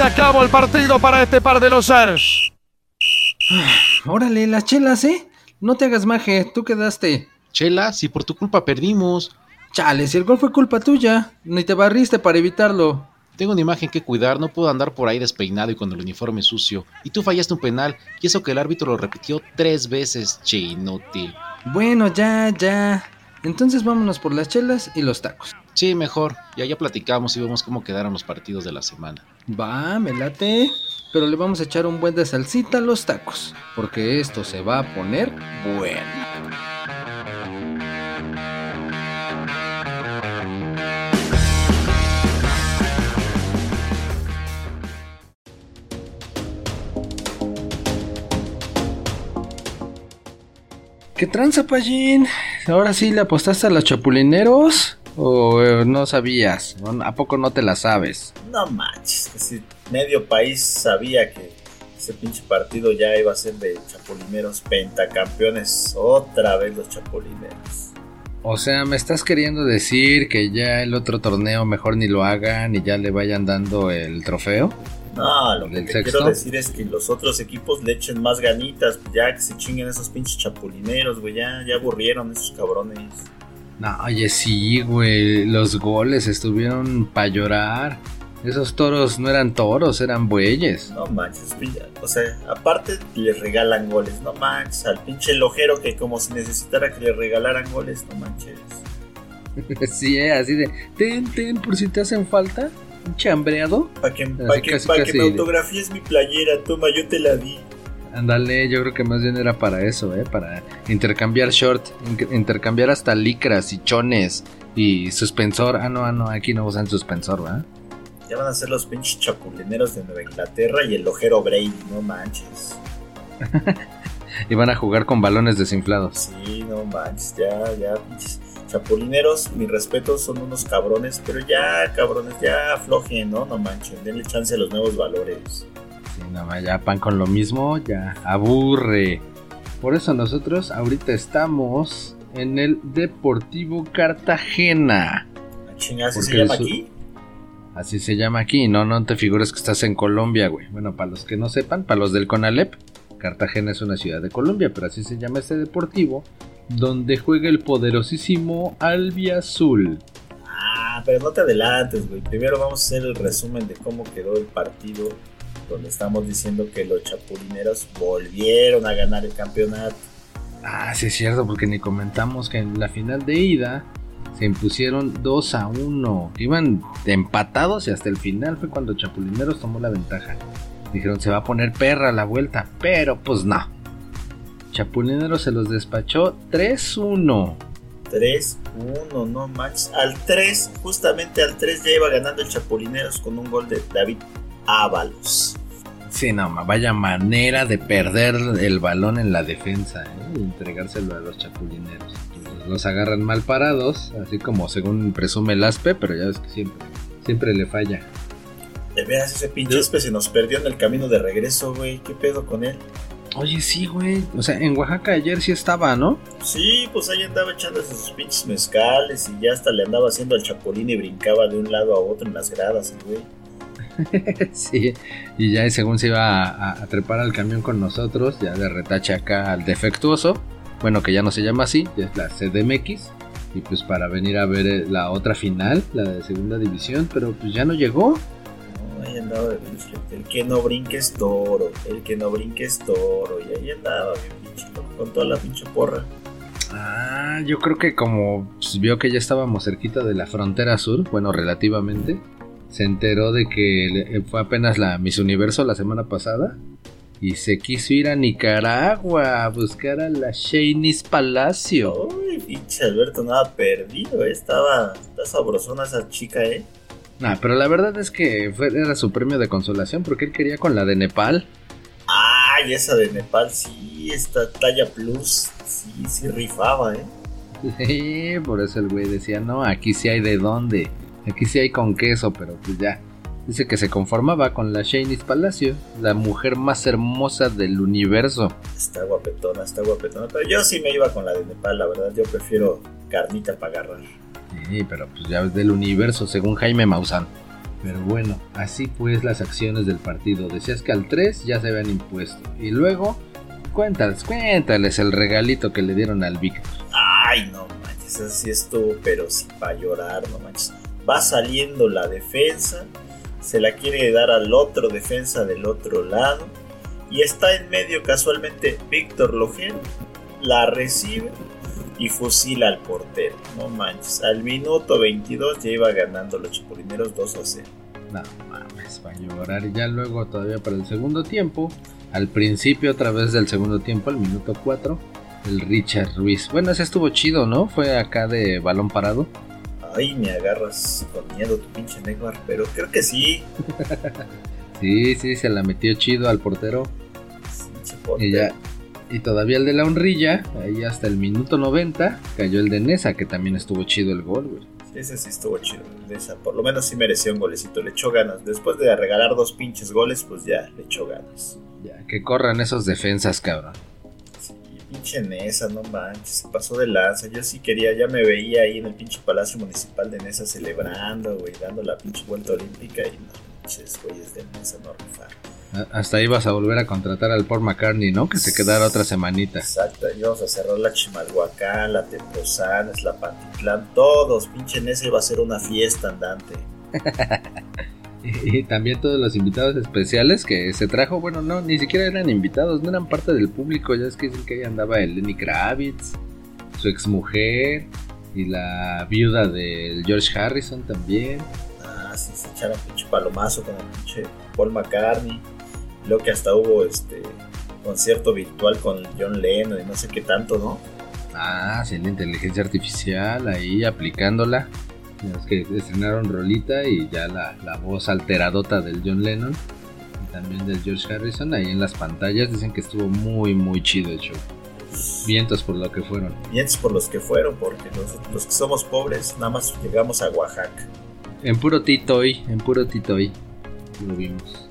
se acabó el partido para este par de losers. Órale, las chelas, ¿eh? No te hagas maje, tú quedaste. Chela, si por tu culpa perdimos. Chale, si el gol fue culpa tuya, ni te barriste para evitarlo. Tengo una imagen que cuidar, no puedo andar por ahí despeinado y con el uniforme sucio. Y tú fallaste un penal, y eso que el árbitro lo repitió tres veces, che inútil. Bueno, ya, ya. Entonces vámonos por las chelas y los tacos. Sí, mejor. Ya ya platicamos y vemos cómo quedaron los partidos de la semana. Va, me late. Pero le vamos a echar un buen de salsita a los tacos, porque esto se va a poner bueno. ¿Qué tranza, Pallín? ¿Ahora sí le apostaste a los chapulineros? ¿O eh, no sabías? ¿A poco no te la sabes? No manches, que si medio país sabía que ese pinche partido ya iba a ser de chapulineros pentacampeones. Otra vez los chapulineros. O sea, ¿me estás queriendo decir que ya el otro torneo mejor ni lo hagan y ya le vayan dando el trofeo? No, lo que quiero decir es que los otros equipos le echen más ganitas, ya que se chinguen esos pinches chapulineros, güey, ya, ya aburrieron esos cabrones. No, oye, sí, güey. Los goles estuvieron para llorar. Esos toros no eran toros, eran bueyes. No manches, pilla. O sea, aparte les regalan goles, no manches. Al pinche lojero que como si necesitara que le regalaran goles, no manches. sí, eh, así de. Ten, ten, por si te hacen falta. Un chambreado. Para que, pa' que, casi, pa' que me autografíes mi playera, toma, yo te la di. Ándale, yo creo que más bien era para eso, ¿eh? Para intercambiar short, in- intercambiar hasta licras y chones y suspensor. Ah, no, ah, no, aquí no usan suspensor, ¿verdad? Ya van a ser los pinches chapulineros de Nueva Inglaterra y el ojero Brady, no manches. Y van a jugar con balones desinflados. Sí, no manches, ya, ya, pinches chapulineros, mi respeto, son unos cabrones, pero ya, cabrones, ya aflojen, ¿no? No manchen, denle chance a los nuevos valores. Sí, nada más, ya pan con lo mismo, ya aburre. Por eso nosotros ahorita estamos en el Deportivo Cartagena. ¿A chingadas se llama aquí? Así se llama aquí, no, no te figures que estás en Colombia, güey. Bueno, para los que no sepan, para los del Conalep, Cartagena es una ciudad de Colombia, pero así se llama este deportivo, donde juega el poderosísimo Albiazul. Ah, pero no te adelantes, güey. Primero vamos a hacer el resumen de cómo quedó el partido, donde estamos diciendo que los chapulineros volvieron a ganar el campeonato. Ah, sí es cierto, porque ni comentamos que en la final de ida se impusieron 2 a 1. Iban empatados y hasta el final fue cuando Chapulineros tomó la ventaja. Dijeron se va a poner perra la vuelta, pero pues no. Chapulineros se los despachó 3-1. 3-1, no manches. Al 3, justamente al 3 ya iba ganando el Chapulineros con un gol de David Ábalos. Sí, no, vaya manera de perder el balón en la defensa ¿eh? y entregárselo a los chapulineros. Los agarran mal parados, así como según presume el Aspe, pero ya ves que siempre, siempre le falla. De veras, ese pinche espe se nos perdió en el camino de regreso, güey. ¿Qué pedo con él? Oye, sí, güey. O sea, en Oaxaca ayer sí estaba, ¿no? Sí, pues ahí andaba echándose sus pinches mezcales y ya hasta le andaba haciendo al chapulín y brincaba de un lado a otro en las gradas, güey. sí. Y ya según se iba a, a- a trepar al camión con nosotros, ya de retache acá al defectuoso. Bueno, que ya no se llama así, ya es la CDMX. Y pues para venir a ver eh, la otra final, la de segunda división, pero pues ya no llegó. No, ahí andaba. El que no brinque es toro, el que no brinque es toro. Y ahí andaba, con toda la pinche porra. Ah, yo creo que como pues, vio que ya estábamos cerquita de la frontera sur, bueno, relativamente, se enteró de que le- fue apenas la Miss Universo la semana pasada y se quiso ir a Nicaragua a buscar a la Shanice Palacio. Uy, pinche Alberto, nada perdido, eh. Estaba, está sabrosona esa chica, eh. Nah, pero la verdad es que fue, era su premio de consolación porque él quería con la de Nepal. Ay, esa de Nepal, sí, esta talla plus, sí, sí rifaba, eh. Sí, por eso el güey decía, no, aquí sí hay de dónde, aquí sí hay con queso, pero pues ya. Dice que se conformaba con la Shanice Palacio, la mujer más hermosa del universo. Está guapetona, está guapetona. Pero yo sí me iba con la de Nepal, la verdad. Yo prefiero carnita para agarrar. Sí, pero pues ya es del universo, según Jaime Maussan. Pero bueno, así pues las acciones del partido. Decías que al 3 ya se habían impuesto. Y luego, cuéntales, cuéntales el regalito que le dieron al Víctor. Ay, no manches, así estuvo, pero sí para llorar, no manches. Va saliendo la defensa, se la quiere dar al otro defensa del otro lado. Y está en medio casualmente Víctor Lojero. La recibe y fusila al portero. No manches. Al minuto 22 ya iba ganando los chapulineros 2 a 0. No mames, va a llorar. Ya luego, todavía para el segundo tiempo, al principio, otra vez del segundo tiempo, al minuto 4, el Richard Ruiz. Bueno, ese estuvo chido, ¿no? Fue acá de balón parado. Ay, me agarras con miedo tu pinche Neymar, pero creo que sí. sí, sí, se la metió chido al portero. Sí, y ya, y todavía el de la honrilla, ahí hasta el minuto 90, cayó el de Nesa, que también estuvo chido el gol, güey. Ese sí estuvo chido, Nesa. Por lo menos sí mereció un golecito, le echó ganas. Después de regalar dos pinches goles, pues ya, le echó ganas. Ya, que corran esos defensas, cabrón. Pinche Nesa, no manches, se pasó de lanza. Yo sí quería, ya me veía ahí en el pinche Palacio Municipal de Nesa celebrando, güey, dando la pinche vuelta olímpica y no, pinches güeyes de Nesa no rifaron. Hasta ahí vas a volver a contratar al Paul McCartney, ¿no? Que se quedara otra semanita. Exacto, ahí vamos a cerrar la Chimalhuacán, la Tepozanes, la Pantitlán, todos, pinche ese va a ser una fiesta andante. y, también todos los invitados especiales que se trajo, bueno, no, ni siquiera eran invitados, no eran parte del público, ya es que dicen que ahí andaba el Lenny Kravitz, su exmujer y la viuda del George Harrison también. Ah, sí, se echaron pinche palomazo con el pinche Paul McCartney. Lo que hasta hubo este concierto virtual con John Lennon y no sé qué tanto, ¿no? Ah, sí, la inteligencia artificial ahí aplicándola. Es que estrenaron Rolita y ya la, la, voz alteradota del John Lennon y también del George Harrison ahí en las pantallas dicen que estuvo muy muy chido el show. Vientos por lo que fueron. Vientos por los que fueron, porque los, los que somos pobres nada más llegamos a Oaxaca. En puro Titoy, en puro Titoy lo vimos.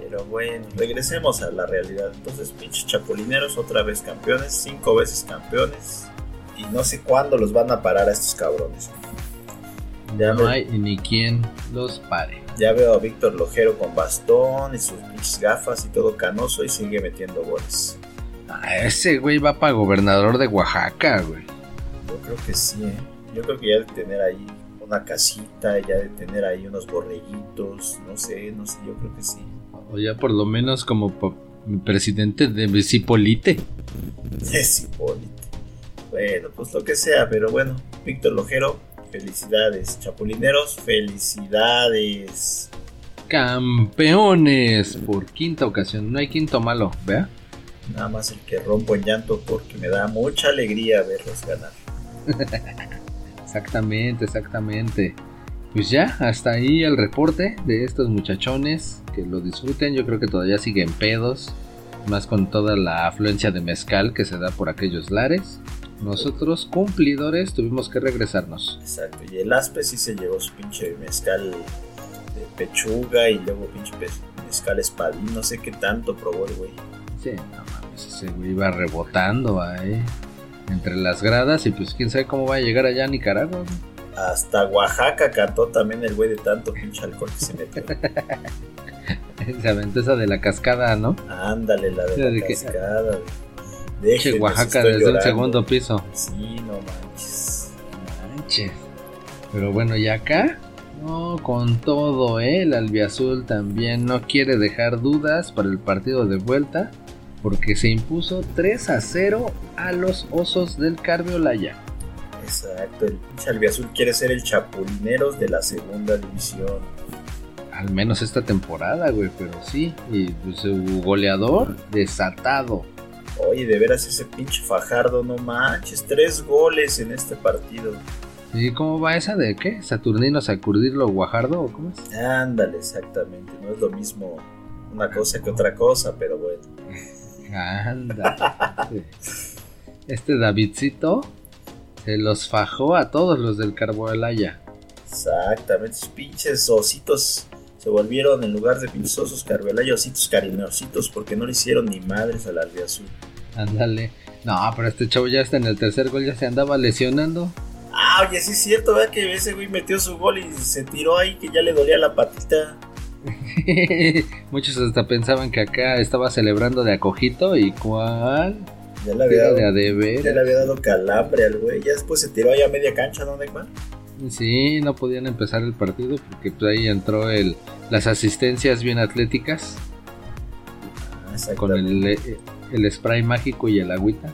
Pero bueno, regresemos a la realidad. Entonces, pinches chapulineros, otra vez campeones, cinco veces campeones. Y no sé cuándo los van a parar a estos cabrones. Ya no hay ni quien los pare. Ya veo a Víctor Lojero con bastón y sus gafas y todo canoso y sigue metiendo goles. Ah, ese güey va para gobernador de Oaxaca, güey. Yo creo que sí, ¿eh? Yo creo que ya de tener ahí una casita, ya de tener ahí unos borreguitos, no sé, no sé, yo creo que sí. O ya por lo menos como presidente de Cipolite. De Cipolite. Bueno, pues lo que sea, pero bueno, Víctor Lojero, felicidades. Chapulineros, felicidades. Campeones por quinta ocasión. No hay quinto malo, ¿vea? Nada más el que rompo en llanto porque me da mucha alegría verlos ganar. exactamente, exactamente. Pues ya, hasta ahí el reporte de estos muchachones. Que lo disfruten. Yo creo que todavía siguen pedos. Más con toda la afluencia de mezcal que se da por aquellos lares. Nosotros, cumplidores, tuvimos que regresarnos. Exacto. Y el Aspe sí se llevó su pinche mezcal de pechuga y luego pinche mezcal espadín. No sé qué tanto probó el güey. Sí, no mames, ese güey iba rebotando ahí entre las gradas y pues quién sabe cómo va a llegar allá a Nicaragua. Hasta Oaxaca cantó también el güey de tanto pinche alcohol que se metió. se aventó esa de la cascada, ¿no? Ándale, la de, la cascada. Che, Oaxaca desde un segundo piso. Sí, no manches. Manches. Pero bueno, ¿y acá? No, con todo, ¿eh? El albiazul también no quiere dejar dudas para el partido de vuelta porque se impuso 3 a 0 a los Osos del Carviolaya. Exacto, el pinche albiazul quiere ser el chapulineros de la segunda división. Al menos esta temporada, güey, pero sí. Y pues, su goleador desatado. Oye, de veras ese pinche Fajardo, no manches, tres goles en este partido. ¿Y cómo va esa de qué? ¿Saturnino Sacurdirlo Guajardo o cómo es? Ándale, exactamente. No es lo mismo una cosa que otra cosa, pero bueno. Anda. este Davidcito se los fajó a todos los del Carboelaya. Exactamente, esos pinches ositos se volvieron en lugar de pinches osos Carboelaya, ositos cariñositos porque no le hicieron ni madres al azul. Ándale. No, pero este chavo ya está en el tercer gol, ya se andaba lesionando. Ah, oye, sí es cierto, ¿verdad? Que ese güey metió su gol y se tiró ahí que ya le dolía la patita. Muchos hasta pensaban que acá estaba celebrando de acojito y cuál. Ya le había, dado, ya le había dado calambre al güey. Ya después se tiró ahí a media cancha, ¿no, Neymar? Sí, no podían empezar el partido porque pues, ahí entró el, las asistencias bien atléticas con el, eh, el spray mágico y el agüita.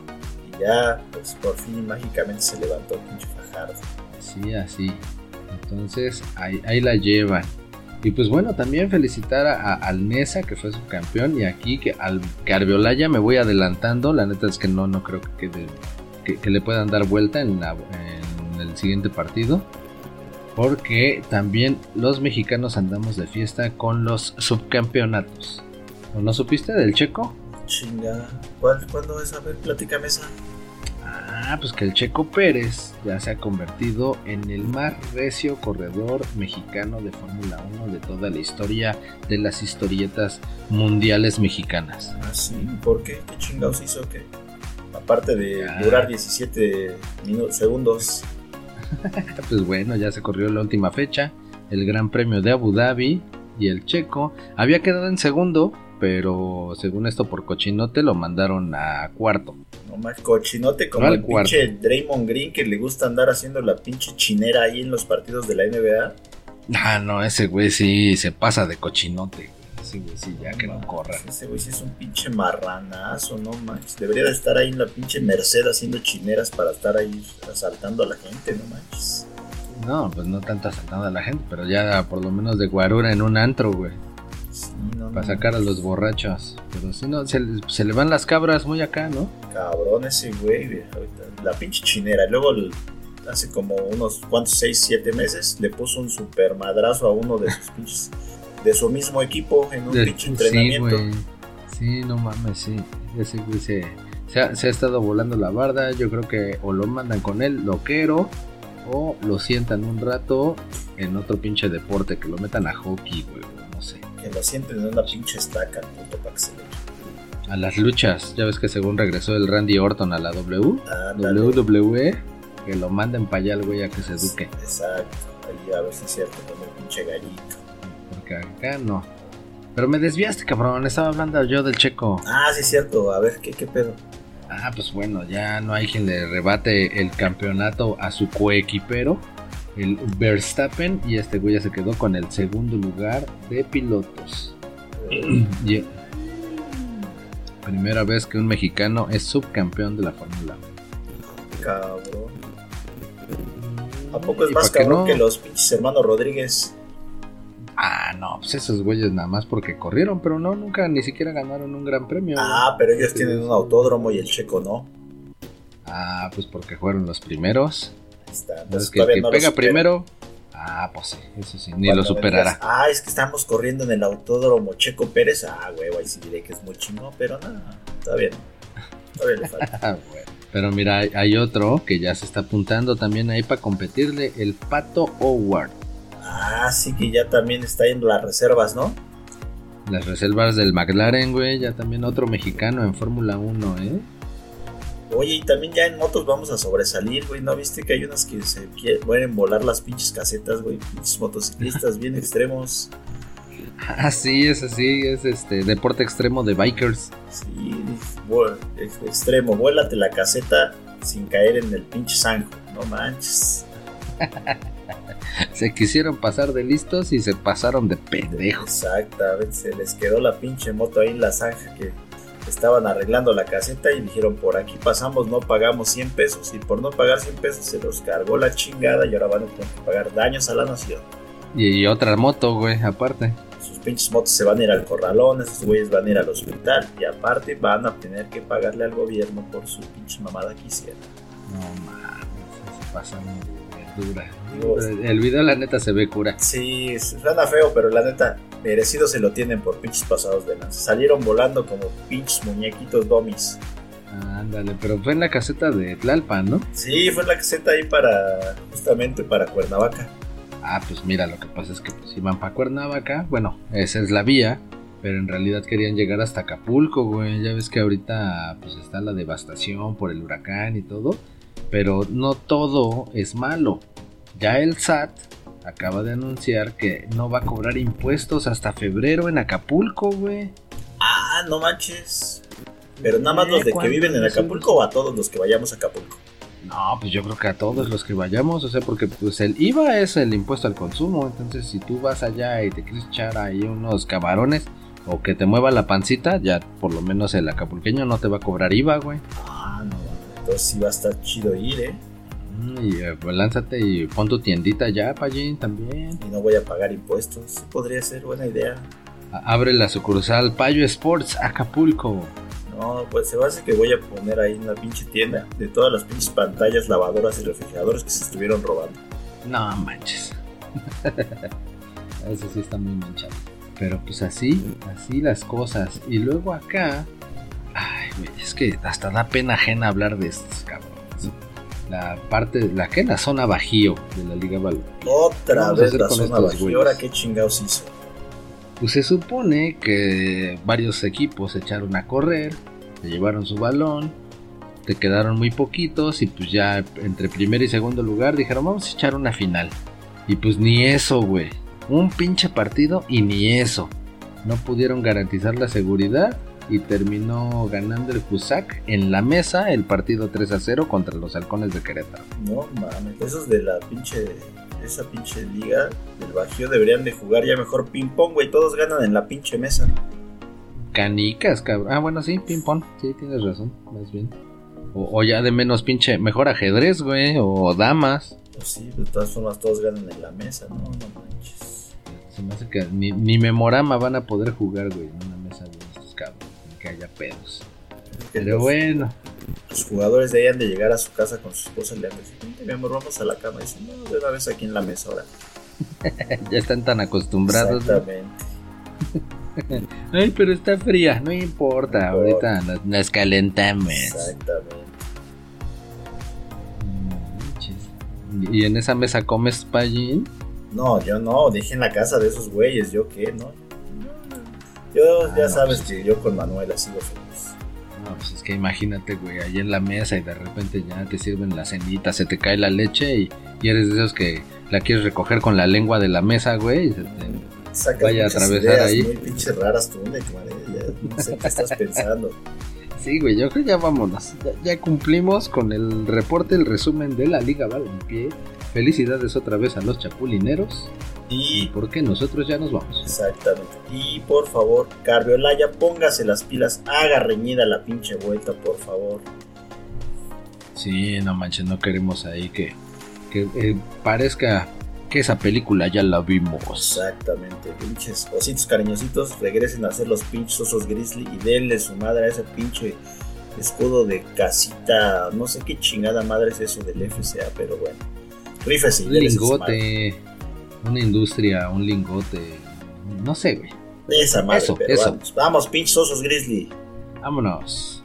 Y ya, pues por fin mágicamente se levantó pinche Fajardo. Sí, así. Entonces ahí, ahí la llevan. Y pues bueno, también felicitar a, a- al Nesa que fue subcampeón y aquí que al que Arbeolaya me voy adelantando. La neta es que no, no creo que, quede- que, que le puedan dar vuelta en, la- en el siguiente partido. Porque también los mexicanos andamos de fiesta con los subcampeonatos. ¿O no supiste del checo? Chinga. ¿Cuál, ¿Cuándo es? A ver, platícame esa. Ah, pues que el Checo Pérez ya se ha convertido en el más recio corredor mexicano de Fórmula 1 de toda la historia de las historietas mundiales mexicanas. Ah, sí. ¿Por qué? ¿Qué chingados hizo? ¿Qué? Aparte de Ya. durar 17 minutos, segundos. Pues bueno, ya se corrió la última fecha, el Gran Premio de Abu Dhabi y el Checo había quedado en segundo, pero según esto por cochinote lo mandaron a cuarto. No más cochinote como No el cuarto. pinche Draymond Green que le gusta andar haciendo la pinche chinera ahí en los partidos de la NBA. Ah, no, ese güey sí se pasa de cochinote. Ese güey sí, ya que no corra. Ese güey sí es un pinche marranazo, no manches. Debería de estar ahí en la pinche Merced haciendo chineras para estar ahí asaltando a la gente, no manches. No, pues no tanto asaltando a la gente, pero ya por lo menos de guarura en un antro, güey. Sí, no, Para sacar a los borrachos. Pero si no, se, le- se le van las cabras muy acá, ¿no? Cabrón ese güey, La pinche chinera. Y luego el- hace como unos cuantos, 6, 7 meses, le puso un super madrazo a uno de sus pinches. De su mismo equipo en un De- pinche entrenamiento. Sí. Sí, no mames, sí. Ese güey se, se, ha, se ha estado volando la barda. Yo creo que o lo mandan con él, loquero, o lo sientan un rato en otro pinche deporte, que lo metan a hockey, güey, no sé. que lo sienten en una pinche estaca, para que se le A las luchas, ya ves que según regresó el Randy Orton a la W, Ándale. WWE, que lo manden para allá al güey a que se eduque. Exacto. Ahí a ver si es cierto, con el pinche gallito. Acá no. Pero me desviaste, cabrón. Estaba hablando yo del checo. Ah, sí es cierto. A ver, ¿qué, qué pedo? Ah, pues bueno, ya no hay quien le rebate el campeonato a su coequipero, el Verstappen, y este güey ya se quedó con el segundo lugar de pilotos. Primera vez que un mexicano es subcampeón de la Fórmula 1. Cabrón. ¿A poco es más cabrón no- que los pinches hermanos Rodríguez? Ah, no, pues esos güeyes nada más porque corrieron, pero no, nunca ni siquiera ganaron un gran premio. Ah, pero ellos tienen un autódromo y el checo no. Ah, pues porque fueron los primeros. Ahí está. Entonces, que que no pega primero. Ah, pues sí, eso sí, ni Cuando lo superará. digas, ah, es que estamos corriendo en el autódromo Checo Pérez. Ah, güey, ahí sí diré que es muy chingón, pero no, todavía no. Todavía le falta. Bueno. Pero mira, hay, hay otro que ya se está apuntando también ahí para competirle, el Pato Howard. Ah, sí que ya también está en las reservas, ¿no? Las reservas del McLaren, güey, ya también otro mexicano en Fórmula 1, ¿eh? Oye, y también ya en motos vamos a sobresalir, güey. ¿No viste que hay unas que se quieren, pueden volar las pinches casetas, güey? Pinches motociclistas bien extremos. Ah, sí, es así, es este deporte extremo de bikers. Sí, ex- extremo. Vuélate la caseta sin caer en el pinche zanjo. No manches. Se quisieron pasar de listos y se pasaron de pendejos. Exactamente, se les quedó la pinche moto ahí en la zanja que estaban arreglando la caseta y dijeron por aquí pasamos, no pagamos 100 pesos y por no pagar 100 pesos se los cargó la chingada y ahora van a tener que pagar daños a la nación. Y, otra moto, güey, aparte. Sus pinches motos se van a ir al corralón, esos güeyes van a ir al hospital y aparte van a tener que pagarle al gobierno por su pinche mamada que hicieron. No mames, pasan. Digo, El video, la neta, se ve cura. Sí, suena feo, pero la neta, merecido se lo tienen por pinches pasados de lanza. Salieron volando como pinches muñequitos domis. Ándale, pero fue en la caseta de Tlalpan, ¿no? Sí, fue la caseta ahí para, justamente para Cuernavaca. Ah, pues mira, lo que pasa es que pues iban para Cuernavaca, bueno, esa es la vía, pero en realidad querían llegar hasta Acapulco, güey. Ya ves que ahorita pues está la devastación por el huracán y todo. Pero no todo es malo. Ya el SAT acaba de anunciar que no va a cobrar impuestos hasta febrero en Acapulco, güey. Ah, no manches. Pero nada más los de que viven en Acapulco o a todos los que vayamos a Acapulco. No, pues yo creo que a todos los que vayamos, o sea, porque pues el IVA es el impuesto al consumo, entonces si tú vas allá y te quieres echar ahí unos camarones o que te mueva la pancita, ya por lo menos el acapulqueño no te va a cobrar IVA, güey. Entonces sí va a estar chido ir, ¿eh? Mm, Y eh, pues lánzate y pon tu tiendita ya, Pallín, también. Y no voy a pagar impuestos. Sí podría ser buena idea. A- Abre la sucursal Payo Sports Acapulco. No, pues se va a hacer que voy a poner ahí en la pinche tienda de todas las pinches pantallas, lavadoras y refrigeradores que se estuvieron robando. No manches. Eso sí está muy manchado. Pero pues así, así las cosas. Y luego acá. Güey, es que hasta da pena ajena hablar de estos cabrones. La parte, la que la zona bajío de la Liga Balón. Otra vez la zona estos baja. ¿Y güeyes? ahora qué chingados hizo? Pues se supone que varios equipos se echaron a correr, se llevaron su balón, te quedaron muy poquitos y pues ya entre primer y segundo lugar dijeron vamos a echar una final. Y pues ni eso, güey. Un pinche partido y ni eso. No pudieron garantizar la seguridad y terminó ganando el Cusack en la mesa el partido 3 a 0 contra los halcones de Querétaro. No mames, esos de la pinche. Esa pinche liga del Bajío deberían de jugar ya mejor ping-pong, güey. Todos ganan en la pinche mesa. Canicas, cabrón. Ah, bueno, sí, ping pong. Sí, tienes razón, más bien. O, o ya de menos pinche, mejor ajedrez, güey, o damas. Pues sí, de todas formas todos ganan en la mesa, no, no manches. Se me hace que ni, ni Memorama van a poder jugar, güey, en una mesa de estos cabros, que haya pedos. Pero los, bueno, los jugadores de ahí han de llegar a su casa con su esposa y le han de decir, "Vente, mi amor, vamos a la cama. Y dicen, no, de una vez aquí en la mesa ahora. ya están tan acostumbrados. ¿no? Exactamente. Ay, pero está fría, no importa, ahorita nos, nos calentamos. Exactamente. Manches. Y en esa mesa comes pallín. No, yo no, dije en la casa de esos güeyes, yo qué, ¿no? Yo ya sabes pues. que yo con Manuela sigo feliz. No, pues es que imagínate, güey, ahí en la mesa y de repente ya te sirven la cenita, se te cae la leche y, y eres de esos que la quieres recoger con la lengua de la mesa, güey. y se te- Vaya a atravesar ideas ahí. muy pinches raras tú, Nick, no sé qué estás pensando. Sí, güey, yo creo que ya vámonos. Ya, ya cumplimos con el reporte, el resumen de la Liga Balompié. Felicidades otra vez a los chapulineros. Y Porque nosotros ya nos vamos. Exactamente. Y por favor, Carviolaya, póngase las pilas, haga reñida la pinche vuelta, por favor. Sí, no manches, no queremos ahí que, que eh, parezca que esa película ya la vimos. Exactamente, pinches ositos cariñositos, regresen a hacer los pinches osos grizzly y denle su madre a ese pinche escudo de casita, no sé qué chingada madre es eso del FCA, pero bueno. Rífese y denle su madre. Una industria, un lingote. No sé, güey. Esa madre, Eso, pero eso. vamos. Vamos, pinches osos grizzly. Vámonos.